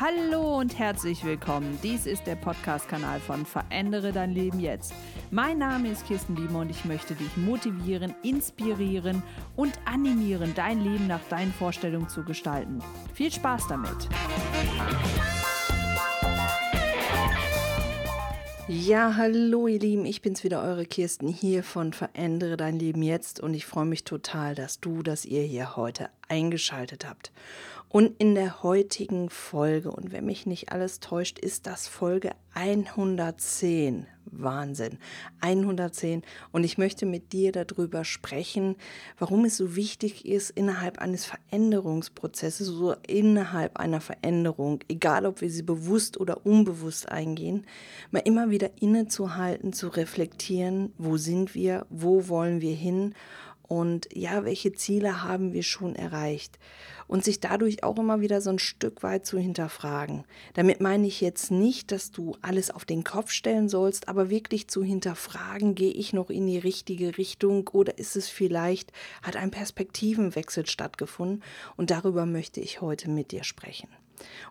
hallo und herzlich willkommen. Dies ist der Podcast-Kanal von Verändere dein Leben jetzt. Mein Name ist Kirsten Biemer und ich möchte dich motivieren, inspirieren und animieren, dein Leben nach deinen Vorstellungen zu gestalten. Viel Spaß damit! Ja, hallo ihr Lieben, ich bin's wieder, eure Kirsten hier von Verändere dein Leben jetzt und ich freue mich total, dass du, dass ihr hier heute eingeschaltet habt. Und in der heutigen Folge, und wenn mich nicht alles täuscht, ist das Folge 110. Wahnsinn. 110. Und ich möchte mit dir darüber sprechen, warum es so wichtig ist, innerhalb eines Veränderungsprozesses, so innerhalb einer Veränderung, egal ob wir sie bewusst oder unbewusst eingehen, mal immer wieder innezuhalten, zu reflektieren, wo sind wir, wo wollen wir hin und ja, welche Ziele haben wir schon erreicht? Und sich dadurch auch immer wieder so ein Stück weit zu hinterfragen. Damit meine ich jetzt nicht, dass du alles auf den Kopf stellen sollst, aber wirklich zu hinterfragen, gehe ich noch in die richtige Richtung oder ist es vielleicht, hat ein Perspektivenwechsel stattgefunden? Und darüber möchte ich heute mit dir sprechen.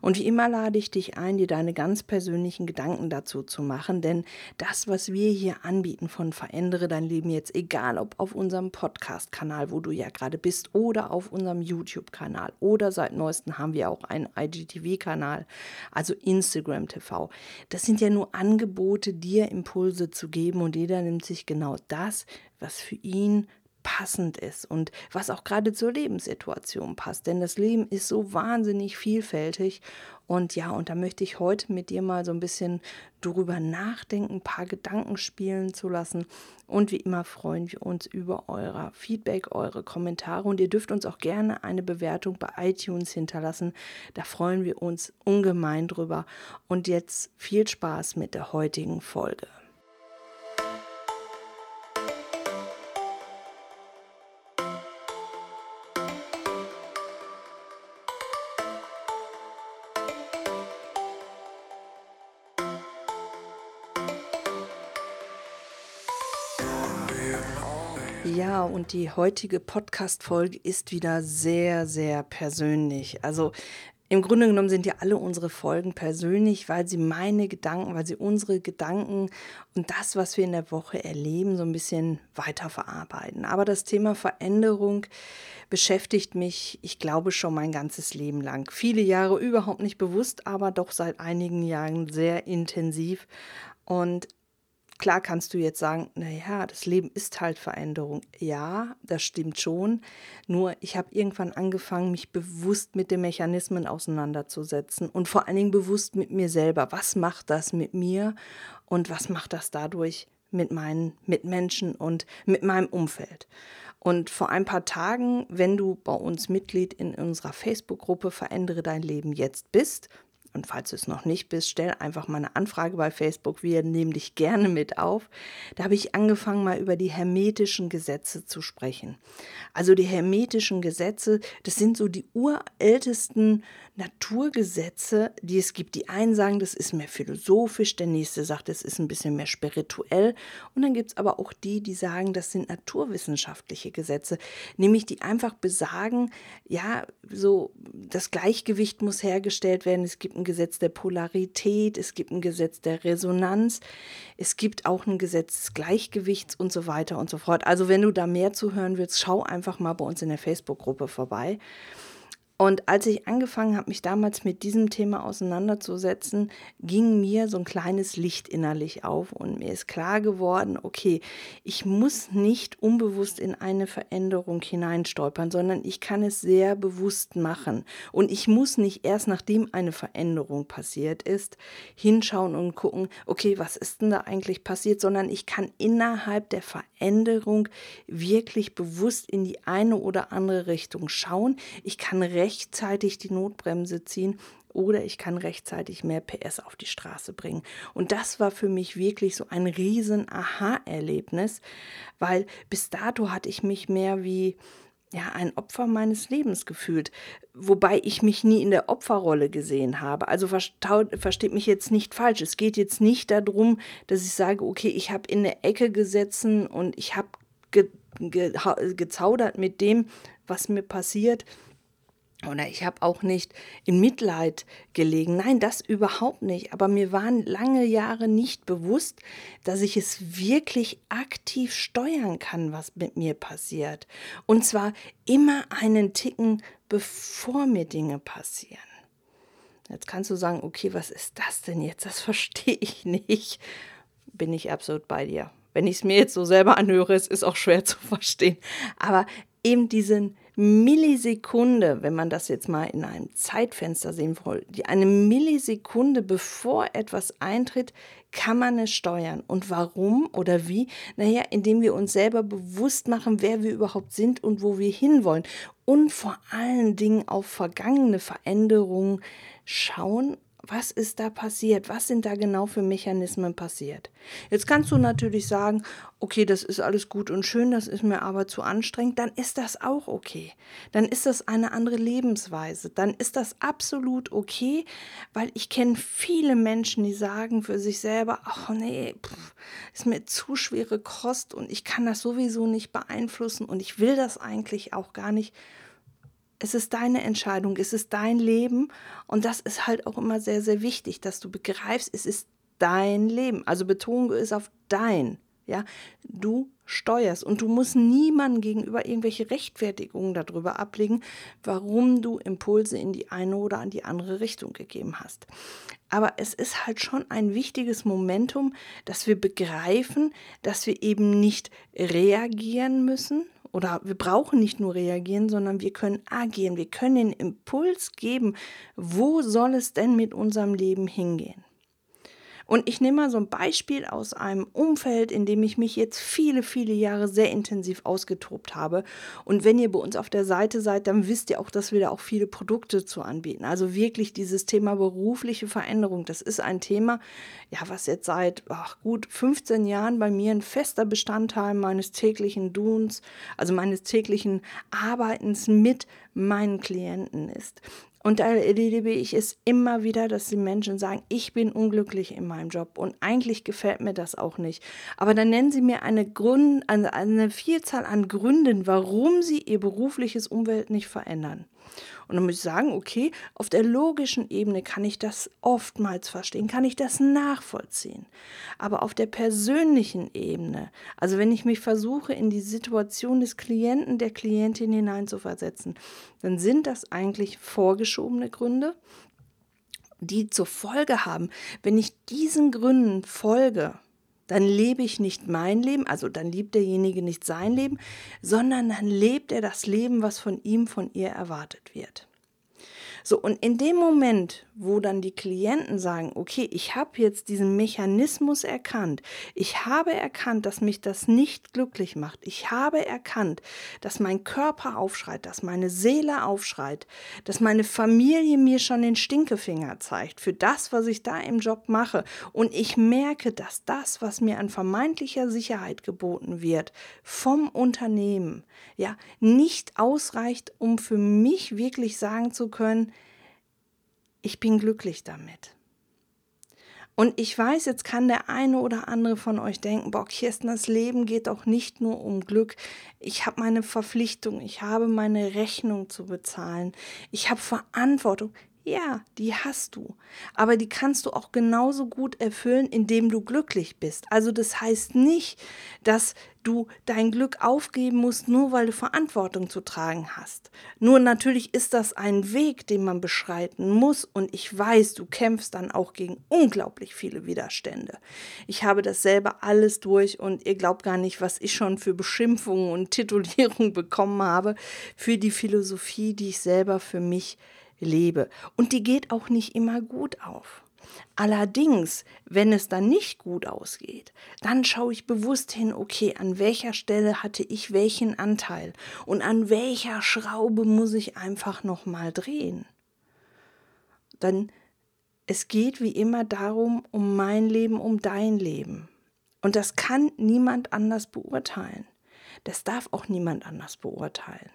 Und wie immer lade ich dich ein, dir deine ganz persönlichen Gedanken dazu zu machen, denn das, was wir hier anbieten von Verändere dein Leben jetzt, egal ob auf unserem Podcast-Kanal, wo du ja gerade bist, oder auf unserem YouTube-Kanal oder seit neuestem haben wir auch einen IGTV-Kanal, also Instagram TV. Das sind ja nur Angebote, dir Impulse zu geben und jeder nimmt sich genau das, was für ihn passend ist und was auch gerade zur Lebenssituation passt. Denn das Leben ist so wahnsinnig vielfältig. Und ja, und da möchte ich heute mit dir mal so ein bisschen drüber nachdenken, ein paar Gedanken spielen zu lassen. Und wie immer freuen wir uns über euer Feedback, eure Kommentare. Und ihr dürft uns auch gerne eine Bewertung bei iTunes hinterlassen. Da freuen wir uns ungemein drüber. Und jetzt viel Spaß mit der heutigen Folge. Und die heutige Podcast-Folge ist wieder sehr, sehr persönlich. Also im Grunde genommen sind ja alle unsere Folgen persönlich, weil sie meine Gedanken, weil sie unsere Gedanken und das, was wir in der Woche erleben, so ein bisschen weiterverarbeiten. Aber das Thema Veränderung beschäftigt mich, ich glaube, schon mein ganzes Leben lang. Viele Jahre überhaupt nicht bewusst, aber doch seit einigen Jahren sehr intensiv. Und Klar kannst du jetzt sagen, naja, das Leben ist halt Veränderung. Ja, das stimmt schon. Nur ich habe irgendwann angefangen, mich bewusst mit den Mechanismen auseinanderzusetzen und vor allen Dingen bewusst mit mir selber. Was macht das mit mir und was macht das dadurch mit meinen Mitmenschen und mit meinem Umfeld? Und vor ein paar Tagen, wenn du bei uns Mitglied in unserer Facebook-Gruppe Verändere dein Leben jetzt bist, und falls du es noch nicht bist, stell einfach mal eine Anfrage bei Facebook. Wir nehmen dich gerne mit auf. Da habe ich angefangen, mal über die hermetischen Gesetze zu sprechen. Also die hermetischen Gesetze, das sind so die urältesten Naturgesetze, die es gibt. Die einen sagen, das ist mehr philosophisch, der nächste sagt, das ist ein bisschen mehr spirituell. Und dann gibt es aber auch die, die sagen, das sind naturwissenschaftliche Gesetze, nämlich die einfach besagen, ja, so das Gleichgewicht muss hergestellt werden. Es gibt ein Gesetz der Polarität, es gibt ein Gesetz der Resonanz, es gibt auch ein Gesetz des Gleichgewichts und so weiter und so fort. Also wenn du da mehr zuhören willst, schau einfach mal bei uns in der Facebook-Gruppe vorbei. Und als ich angefangen habe, mich damals mit diesem Thema auseinanderzusetzen, ging mir so ein kleines Licht innerlich auf und mir ist klar geworden, okay, ich muss nicht unbewusst in eine Veränderung hineinstolpern, sondern ich kann es sehr bewusst machen. Und ich muss nicht erst nachdem eine Veränderung passiert ist, hinschauen und gucken, okay, was ist denn da eigentlich passiert, sondern ich kann innerhalb der Veränderung wirklich bewusst in die eine oder andere Richtung schauen. Ich kann rechtzeitig die Notbremse ziehen oder ich kann rechtzeitig mehr PS auf die Straße bringen. Und das war für mich wirklich so ein riesen Aha-Erlebnis, weil bis dato hatte ich mich mehr wie ja, ein Opfer meines Lebens gefühlt, wobei ich mich nie in der Opferrolle gesehen habe. Also versteht mich jetzt nicht falsch. Es geht jetzt nicht darum, dass ich sage, okay, ich habe in der Ecke gesessen und ich habe ge ge gezaudert mit dem, was mir passiert oder ich habe auch nicht in Mitleid gelegen. Nein, das überhaupt nicht. Aber mir waren lange Jahre nicht bewusst, dass ich es wirklich aktiv steuern kann, was mit mir passiert. Und zwar immer einen Ticken, bevor mir Dinge passieren. Jetzt kannst du sagen, okay, was ist das denn jetzt? Das verstehe ich nicht. Bin ich absolut bei dir. Wenn ich es mir jetzt so selber anhöre, es ist auch schwer zu verstehen. Aber eben diesen Millisekunde, wenn man das jetzt mal in einem Zeitfenster sehen will, eine Millisekunde bevor etwas eintritt, kann man es steuern. Und warum oder wie? Naja, indem wir uns selber bewusst machen, wer wir überhaupt sind und wo wir hinwollen. Und vor allen Dingen auf vergangene Veränderungen schauen was ist da passiert? Was sind da genau für Mechanismen passiert? Jetzt kannst du natürlich sagen, okay, das ist alles gut und schön, das ist mir aber zu anstrengend, dann ist das auch okay. Dann ist das eine andere Lebensweise. Dann ist das absolut okay, weil ich kenne viele Menschen, die sagen für sich selber, ach nee, pff, ist mir zu schwere Kost und ich kann das sowieso nicht beeinflussen und ich will das eigentlich auch gar nicht. Es ist deine Entscheidung, es ist dein Leben und das ist halt auch immer sehr, sehr wichtig, dass du begreifst, es ist dein Leben. Also Betonung ist auf dein. Ja, du steuerst und du musst niemandem gegenüber irgendwelche Rechtfertigungen darüber ablegen, warum du Impulse in die eine oder an die andere Richtung gegeben hast. Aber es ist halt schon ein wichtiges Momentum, dass wir begreifen, dass wir eben nicht reagieren müssen, oder wir brauchen nicht nur reagieren, sondern wir können agieren. Wir können den Impuls geben, wo soll es denn mit unserem Leben hingehen. Und ich nehme mal so ein Beispiel aus einem Umfeld, in dem ich mich jetzt viele, viele Jahre sehr intensiv ausgetobt habe. Und wenn ihr bei uns auf der Seite seid, dann wisst ihr auch, dass wir da auch viele Produkte zu anbieten. Also wirklich dieses Thema berufliche Veränderung, das ist ein Thema, ja, was jetzt seit ach, gut 15 Jahren bei mir ein fester Bestandteil meines täglichen Doens, also meines täglichen Arbeitens mit meinen Klienten ist. Und da erlebe ich es immer wieder, dass die Menschen sagen, ich bin unglücklich in meinem Job und eigentlich gefällt mir das auch nicht. Aber dann nennen sie mir eine, Grund, eine, eine Vielzahl an Gründen, warum sie ihr berufliches Umfeld nicht verändern. Und dann muss ich sagen, okay, auf der logischen Ebene kann ich das oftmals verstehen, kann ich das nachvollziehen. Aber auf der persönlichen Ebene, also wenn ich mich versuche, in die Situation des Klienten, der Klientin hineinzuversetzen, dann sind das eigentlich vorgeschobene Gründe, die zur Folge haben, wenn ich diesen Gründen folge, dann lebe ich nicht mein Leben, also dann liebt derjenige nicht sein Leben, sondern dann lebt er das Leben, was von ihm, von ihr erwartet wird. So, und in dem Moment, wo dann die Klienten sagen, okay, ich habe jetzt diesen Mechanismus erkannt, ich habe erkannt, dass mich das nicht glücklich macht, ich habe erkannt, dass mein Körper aufschreit, dass meine Seele aufschreit, dass meine Familie mir schon den Stinkefinger zeigt für das, was ich da im Job mache und ich merke, dass das, was mir an vermeintlicher Sicherheit geboten wird vom Unternehmen, ja, nicht ausreicht, um für mich wirklich sagen zu können, ich bin glücklich damit. Und ich weiß, jetzt kann der eine oder andere von euch denken, boah, Kirsten, das Leben geht doch nicht nur um Glück. Ich habe meine Verpflichtung, ich habe meine Rechnung zu bezahlen, ich habe Verantwortung. Ja, die hast du. Aber die kannst du auch genauso gut erfüllen, indem du glücklich bist. Also das heißt nicht, dass du dein Glück aufgeben musst, nur weil du Verantwortung zu tragen hast. Nur natürlich ist das ein Weg, den man beschreiten muss und ich weiß, du kämpfst dann auch gegen unglaublich viele Widerstände. Ich habe das selber alles durch und ihr glaubt gar nicht, was ich schon für Beschimpfungen und Titulierungen bekommen habe für die Philosophie, die ich selber für mich lebe. Und die geht auch nicht immer gut auf. Allerdings, wenn es dann nicht gut ausgeht, dann schaue ich bewusst hin, okay, an welcher Stelle hatte ich welchen Anteil und an welcher Schraube muss ich einfach noch mal drehen. Dann es geht wie immer darum, um mein Leben, um dein Leben. Und das kann niemand anders beurteilen. Das darf auch niemand anders beurteilen.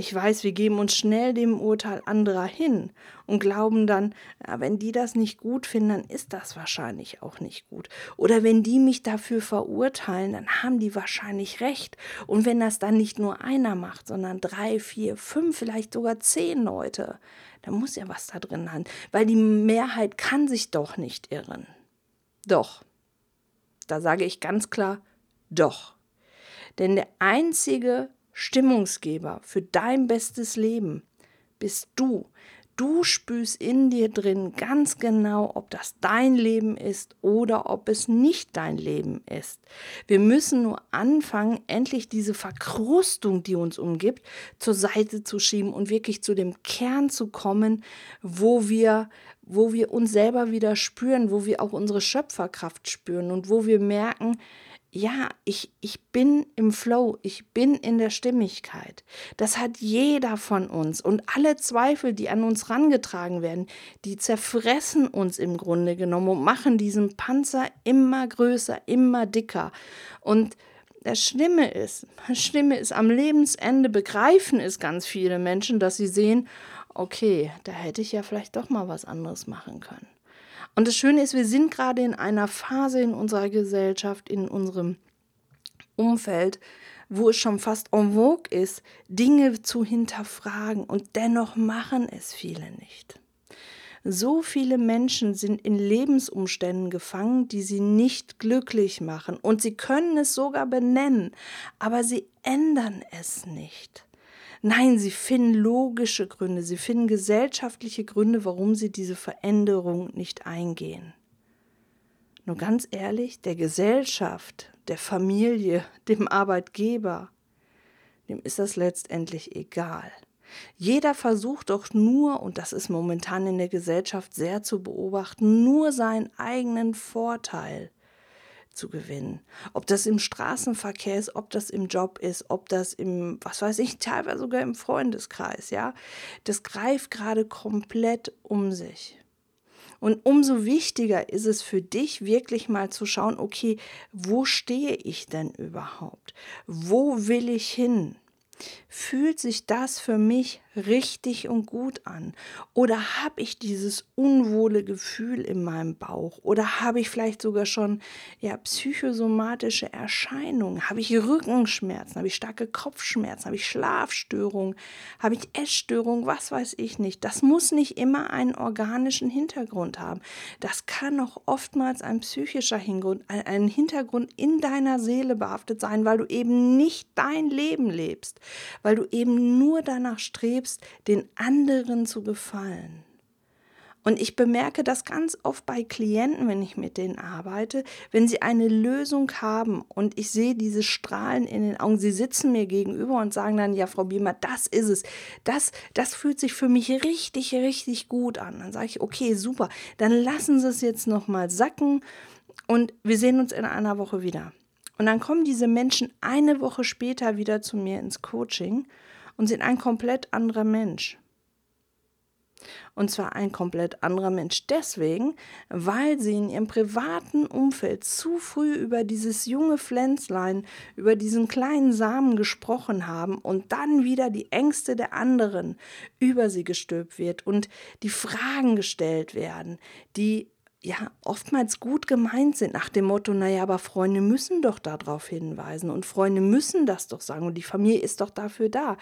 Ich weiß, wir geben uns schnell dem Urteil anderer hin und glauben dann, wenn die das nicht gut finden, dann ist das wahrscheinlich auch nicht gut. Oder wenn die mich dafür verurteilen, dann haben die wahrscheinlich recht. Und wenn das dann nicht nur einer macht, sondern drei, vier, fünf, vielleicht sogar zehn Leute, dann muss ja was da drin haben. Weil die Mehrheit kann sich doch nicht irren. Doch. Da sage ich ganz klar, doch. Denn der einzige Stimmungsgeber für dein bestes Leben bist du. Du spürst in dir drin ganz genau, ob das dein Leben ist oder ob es nicht dein Leben ist. Wir müssen nur anfangen, endlich diese Verkrustung, die uns umgibt, zur Seite zu schieben und wirklich zu dem Kern zu kommen, wo wir, wo wir uns selber wieder spüren, wo wir auch unsere Schöpferkraft spüren und wo wir merken, ja, ich, ich bin im Flow, ich bin in der Stimmigkeit. Das hat jeder von uns. Und alle Zweifel, die an uns rangetragen werden, die zerfressen uns im Grunde genommen und machen diesen Panzer immer größer, immer dicker. Und das Schlimme ist, das Schlimme ist, am Lebensende begreifen es ganz viele Menschen, dass sie sehen, okay, da hätte ich ja vielleicht doch mal was anderes machen können. Und das Schöne ist, wir sind gerade in einer Phase in unserer Gesellschaft, in unserem Umfeld, wo es schon fast en vogue ist, Dinge zu hinterfragen und dennoch machen es viele nicht. So viele Menschen sind in Lebensumständen gefangen, die sie nicht glücklich machen und sie können es sogar benennen, aber sie ändern es nicht. Nein, sie finden logische Gründe, sie finden gesellschaftliche Gründe, warum sie diese Veränderung nicht eingehen. Nur ganz ehrlich, der Gesellschaft, der Familie, dem Arbeitgeber, dem ist das letztendlich egal. Jeder versucht doch nur, und das ist momentan in der Gesellschaft sehr zu beobachten, nur seinen eigenen Vorteil zu gewinnen. Ob das im Straßenverkehr ist, ob das im Job ist, ob das im, was weiß ich, teilweise sogar im Freundeskreis, ja. Das greift gerade komplett um sich. Und umso wichtiger ist es für dich, wirklich mal zu schauen, okay, wo stehe ich denn überhaupt? Wo will ich hin? Fühlt sich das für mich richtig und gut an? Oder habe ich dieses unwohle Gefühl in meinem Bauch? Oder habe ich vielleicht sogar schon ja, psychosomatische Erscheinungen? Habe ich Rückenschmerzen? Habe ich starke Kopfschmerzen? Habe ich Schlafstörungen? Habe ich Essstörungen? Was weiß ich nicht. Das muss nicht immer einen organischen Hintergrund haben. Das kann auch oftmals ein psychischer Hintergrund, ein Hintergrund in deiner Seele behaftet sein, weil du eben nicht dein Leben lebst, weil du eben nur danach strebst, den anderen zu gefallen. Und ich bemerke das ganz oft bei Klienten, wenn ich mit denen arbeite, wenn sie eine Lösung haben und ich sehe diese Strahlen in den Augen, sie sitzen mir gegenüber und sagen dann, ja, Frau Biemer, das ist es. Das, das fühlt sich für mich richtig, richtig gut an. Dann sage ich, okay, super, dann lassen Sie es jetzt nochmal sacken und wir sehen uns in einer Woche wieder. Und dann kommen diese Menschen eine Woche später wieder zu mir ins Coaching und sind ein komplett anderer Mensch. Und zwar ein komplett anderer Mensch deswegen, weil sie in ihrem privaten Umfeld zu früh über dieses junge Pflänzlein, über diesen kleinen Samen gesprochen haben und dann wieder die Ängste der anderen über sie gestülpt wird und die Fragen gestellt werden, die ja oftmals gut gemeint sind, nach dem Motto, naja, aber Freunde müssen doch darauf hinweisen und Freunde müssen das doch sagen und die Familie ist doch dafür da.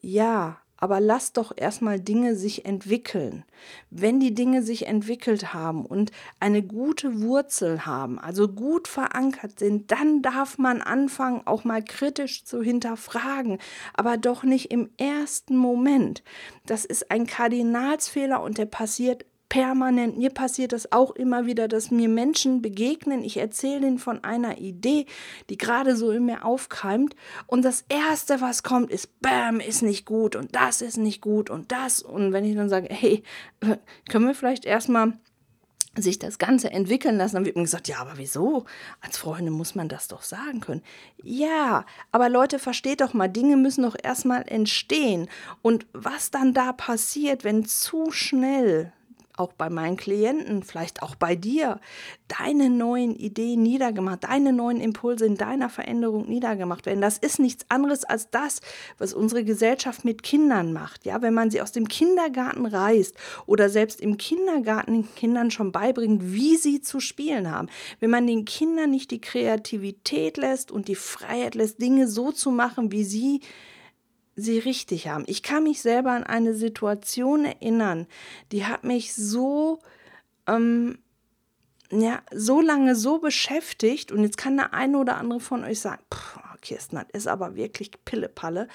Ja, aber lass doch erstmal Dinge sich entwickeln. Wenn die Dinge sich entwickelt haben und eine gute Wurzel haben, also gut verankert sind, dann darf man anfangen, auch mal kritisch zu hinterfragen, aber doch nicht im ersten Moment. Das ist ein Kardinalsfehler und der passiert permanent. Mir passiert das auch immer wieder, dass mir Menschen begegnen. Ich erzähle ihnen von einer Idee, die gerade so in mir aufkeimt. Und das Erste, was kommt, ist, Bam, ist nicht gut und das ist nicht gut und das. Und wenn ich dann sage, hey, können wir vielleicht erstmal sich das Ganze entwickeln lassen, dann wird mir gesagt, ja, aber wieso? Als Freunde muss man das doch sagen können. Ja, aber Leute, versteht doch mal, Dinge müssen doch erstmal entstehen. Und was dann da passiert, wenn zu schnell auch bei meinen Klienten, vielleicht auch bei dir, deine neuen Ideen niedergemacht, deine neuen Impulse in deiner Veränderung niedergemacht werden. Das ist nichts anderes als das, was unsere Gesellschaft mit Kindern macht. Ja, wenn man sie aus dem Kindergarten reißt oder selbst im Kindergarten den Kindern schon beibringt, wie sie zu spielen haben. Wenn man den Kindern nicht die Kreativität lässt und die Freiheit lässt, Dinge so zu machen, wie sie sie richtig haben. Ich kann mich selber an eine Situation erinnern, die hat mich so, ähm, ja, so lange so beschäftigt und jetzt kann der eine oder andere von euch sagen, Kirsten, das ist aber wirklich Pillepalle.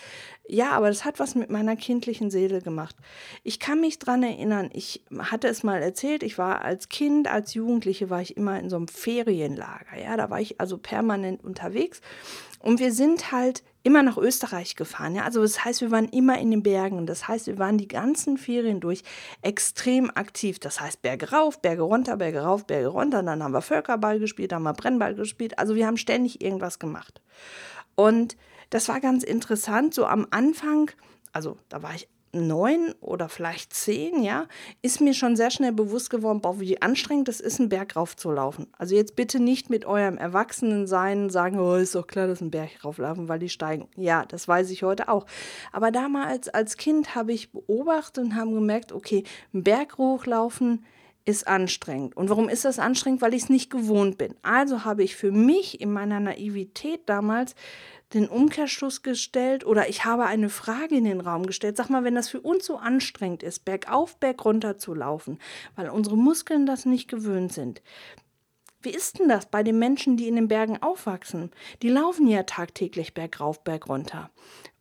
Ja, aber das hat was mit meiner kindlichen Seele gemacht. Ich kann mich daran erinnern, ich hatte es mal erzählt, ich war als Kind, als Jugendliche, war ich immer in so einem Ferienlager. Ja, da war ich also permanent unterwegs. Und wir sind halt immer nach Österreich gefahren. Ja? Also das heißt, wir waren immer in den Bergen. Das heißt, wir waren die ganzen Ferien durch extrem aktiv. Das heißt, Berge rauf, Berge runter, Berge rauf, Berge runter. Dann haben wir Völkerball gespielt, haben wir Brennball gespielt. Also wir haben ständig irgendwas gemacht. Und das war ganz interessant. So am Anfang, also da war ich neun oder vielleicht zehn, ja, ist mir schon sehr schnell bewusst geworden, boah, wie anstrengend es ist, einen Berg raufzulaufen. Also jetzt bitte nicht mit eurem Erwachsenensein sagen, oh, ist doch klar, dass ein Berg rauflaufen, weil die steigen. Ja, das weiß ich heute auch. Aber damals als Kind habe ich beobachtet und habe gemerkt, okay, ein Berg hochlaufen ist anstrengend. Und warum ist das anstrengend? Weil ich es nicht gewohnt bin. Also habe ich für mich in meiner Naivität damals den Umkehrschluss gestellt oder ich habe eine Frage in den Raum gestellt. Sag mal, wenn das für uns so anstrengend ist, bergauf, bergunter zu laufen, weil unsere Muskeln das nicht gewöhnt sind. Wie ist denn das bei den Menschen, die in den Bergen aufwachsen? Die laufen ja tagtäglich bergauf, bergunter.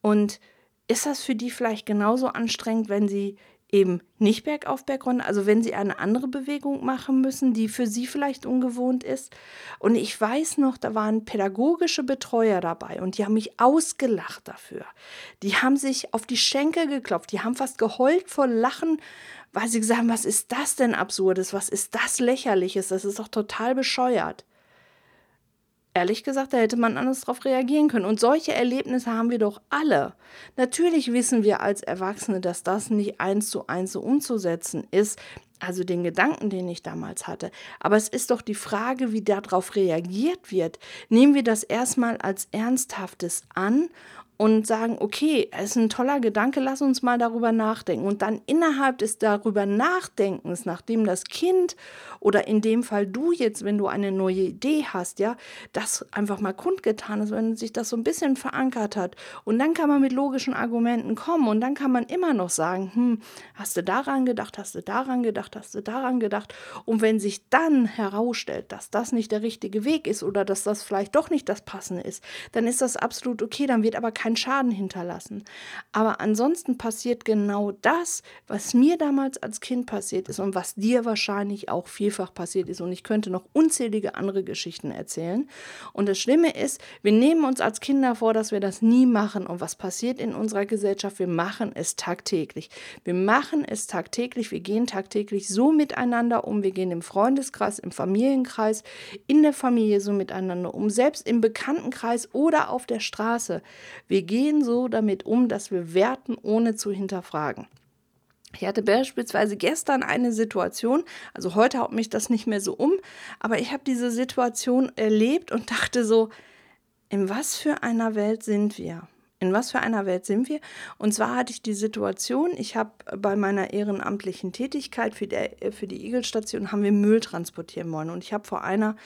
Und ist das für die vielleicht genauso anstrengend, wenn sie eben nicht bergauf, bergunter, also wenn sie eine andere Bewegung machen müssen, die für sie vielleicht ungewohnt ist. Und ich weiß noch, da waren pädagogische Betreuer dabei und die haben mich ausgelacht dafür. Die haben sich auf die Schenkel geklopft, die haben fast geheult vor Lachen, weil sie gesagt haben, was ist das denn absurdes, was ist das lächerliches, das ist doch total bescheuert. Ehrlich gesagt, da hätte man anders darauf reagieren können. Und solche Erlebnisse haben wir doch alle. Natürlich wissen wir als Erwachsene, dass das nicht eins zu eins so umzusetzen ist. Also den Gedanken, den ich damals hatte. Aber es ist doch die Frage, wie darauf reagiert wird. Nehmen wir das erstmal als Ernsthaftes an und sagen, okay, es ist ein toller Gedanke, lass uns mal darüber nachdenken. Und dann innerhalb des darüber Nachdenkens, nachdem das Kind oder in dem Fall du jetzt, wenn du eine neue Idee hast, ja, das einfach mal kundgetan ist, wenn sich das so ein bisschen verankert hat. Und dann kann man mit logischen Argumenten kommen und dann kann man immer noch sagen, hm, hast du daran gedacht, hast du daran gedacht, hast du daran gedacht. Und wenn sich dann herausstellt, dass das nicht der richtige Weg ist oder dass das vielleicht doch nicht das Passende ist, dann ist das absolut okay, dann wird aber kein keinen Schaden hinterlassen. Aber ansonsten passiert genau das, was mir damals als Kind passiert ist und was dir wahrscheinlich auch vielfach passiert ist. Und ich könnte noch unzählige andere Geschichten erzählen. Und das Schlimme ist, wir nehmen uns als Kinder vor, dass wir das nie machen. Und was passiert in unserer Gesellschaft? Wir machen es tagtäglich. Wir machen es tagtäglich. Wir gehen tagtäglich so miteinander um. Wir gehen im Freundeskreis, im Familienkreis, in der Familie so miteinander um. Selbst im Bekanntenkreis oder auf der Straße. Wir wir gehen so damit um, dass wir werten, ohne zu hinterfragen. Ich hatte beispielsweise gestern eine Situation, also heute haut mich das nicht mehr so um, aber ich habe diese Situation erlebt und dachte so, in was für einer Welt sind wir? In was für einer Welt sind wir? Und zwar hatte ich die Situation, ich habe bei meiner ehrenamtlichen Tätigkeit für die, für die Igelstation haben wir Müll transportieren wollen. Und ich habe vor einer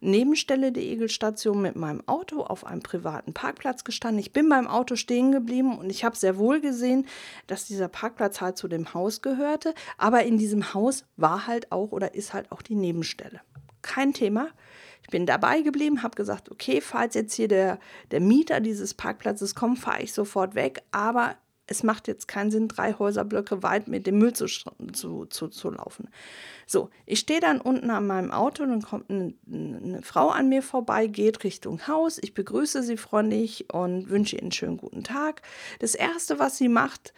Nebenstelle der Igelstation mit meinem Auto auf einem privaten Parkplatz gestanden. Ich bin beim Auto stehen geblieben und ich habe sehr wohl gesehen, dass dieser Parkplatz halt zu dem Haus gehörte. Aber in diesem Haus war halt auch oder ist halt auch die Nebenstelle. Kein Thema. Ich bin dabei geblieben, habe gesagt, okay, falls jetzt hier der, der Mieter dieses Parkplatzes kommt, fahre ich sofort weg, aber es macht jetzt keinen Sinn, drei Häuserblöcke weit mit dem Müll zu, zu, zu, zu laufen. So, ich stehe dann unten an meinem Auto, dann kommt eine, eine, Frau an mir vorbei, geht Richtung Haus. Ich begrüße sie freundlich und wünsche ihr einen schönen guten Tag. Das Erste, was sie macht,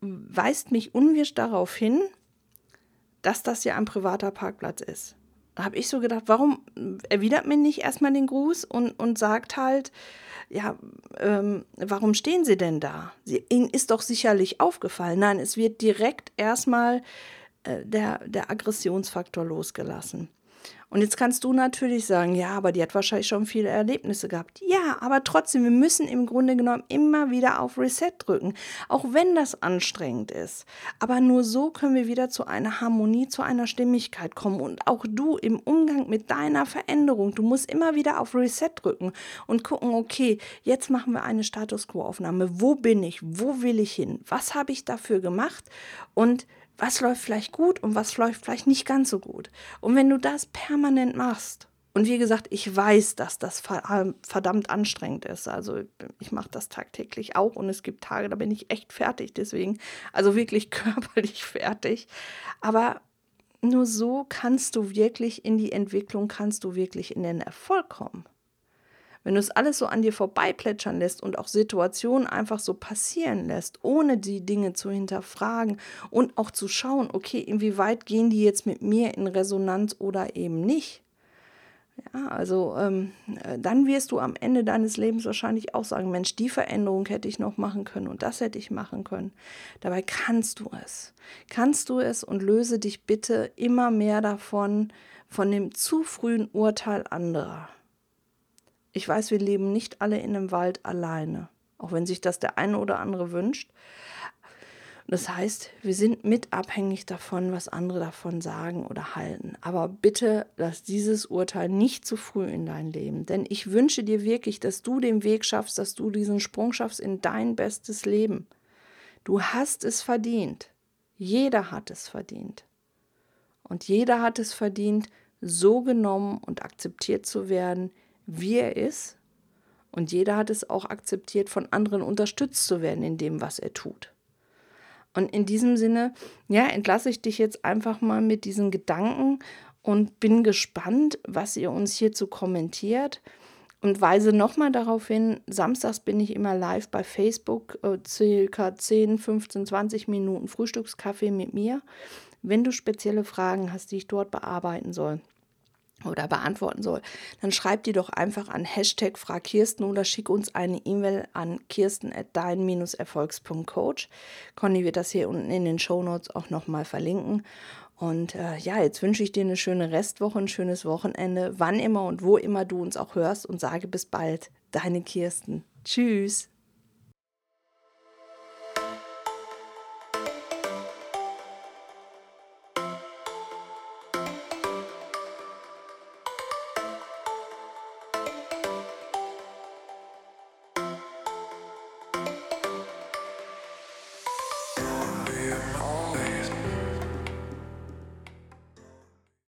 weist mich unwirsch darauf hin, dass das ja ein privater Parkplatz ist habe ich so gedacht, warum erwidert mir nicht erstmal den Gruß und, und sagt halt, ja, ähm, warum stehen Sie denn da? Sie, Ihnen ist doch sicherlich aufgefallen. Nein, es wird direkt erstmal äh, der, der Aggressionsfaktor losgelassen. Und jetzt kannst du natürlich sagen, ja, aber die hat wahrscheinlich schon viele Erlebnisse gehabt. Ja, aber trotzdem, wir müssen im Grunde genommen immer wieder auf Reset drücken, auch wenn das anstrengend ist. Aber nur so können wir wieder zu einer Harmonie, zu einer Stimmigkeit kommen. Und auch du im Umgang mit deiner Veränderung, du musst immer wieder auf Reset drücken und gucken, okay, jetzt machen wir eine Status Quo-Aufnahme. Wo bin ich? Wo will ich hin? Was habe ich dafür gemacht? Und was läuft vielleicht gut und was läuft vielleicht nicht ganz so gut. Und wenn du das permanent machst, und wie gesagt, ich weiß, dass das ähm, verdammt anstrengend ist. Also ich mache das tagtäglich auch und es gibt Tage, da bin ich echt fertig. Deswegen, also wirklich körperlich fertig. Aber nur so kannst du wirklich in die Entwicklung, kannst du wirklich in den Erfolg kommen. Wenn du es alles so an dir vorbeiplätschern lässt und auch Situationen einfach so passieren lässt, ohne die Dinge zu hinterfragen und auch zu schauen, okay, inwieweit gehen die jetzt mit mir in Resonanz oder eben nicht. Ja, also ähm, äh, dann wirst du am Ende deines Lebens wahrscheinlich auch sagen, Mensch, die Veränderung hätte ich noch machen können und das hätte ich machen können. Dabei kannst du es. Kannst du es und löse dich bitte immer mehr davon, von dem zu frühen Urteil anderer. Ich weiß, wir leben nicht alle in einem Wald alleine, auch wenn sich das der eine oder andere wünscht. Das heißt, wir sind mit abhängig davon, was andere davon sagen oder halten. Aber bitte lass dieses Urteil nicht zu früh in dein Leben. Denn ich wünsche dir wirklich, dass du den Weg schaffst, dass du diesen Sprung schaffst in dein bestes Leben. Du hast es verdient. Jeder hat es verdient. Und jeder hat es verdient, so genommen und akzeptiert zu werden, wie er ist. Und jeder hat es auch akzeptiert, von anderen unterstützt zu werden in dem, was er tut. Und in diesem Sinne, ja, entlasse ich dich jetzt einfach mal mit diesen Gedanken und bin gespannt, was ihr uns hierzu kommentiert. Und weise nochmal darauf hin, samstags bin ich immer live bei Facebook, äh, circa 10, 15, 20 Minuten Frühstückskaffee mit mir. Wenn du spezielle Fragen hast, die ich dort bearbeiten soll, oder beantworten soll, dann schreib die doch einfach an Hashtag Frag Kirsten oder schick uns eine E-Mail an kirsten at dein-erfolgs.coach. Conny wird das hier unten in den Show Notes auch nochmal verlinken. Und äh, ja, jetzt wünsche ich dir eine schöne Restwoche, ein schönes Wochenende, wann immer und wo immer du uns auch hörst und sage bis bald, deine Kirsten. Tschüss.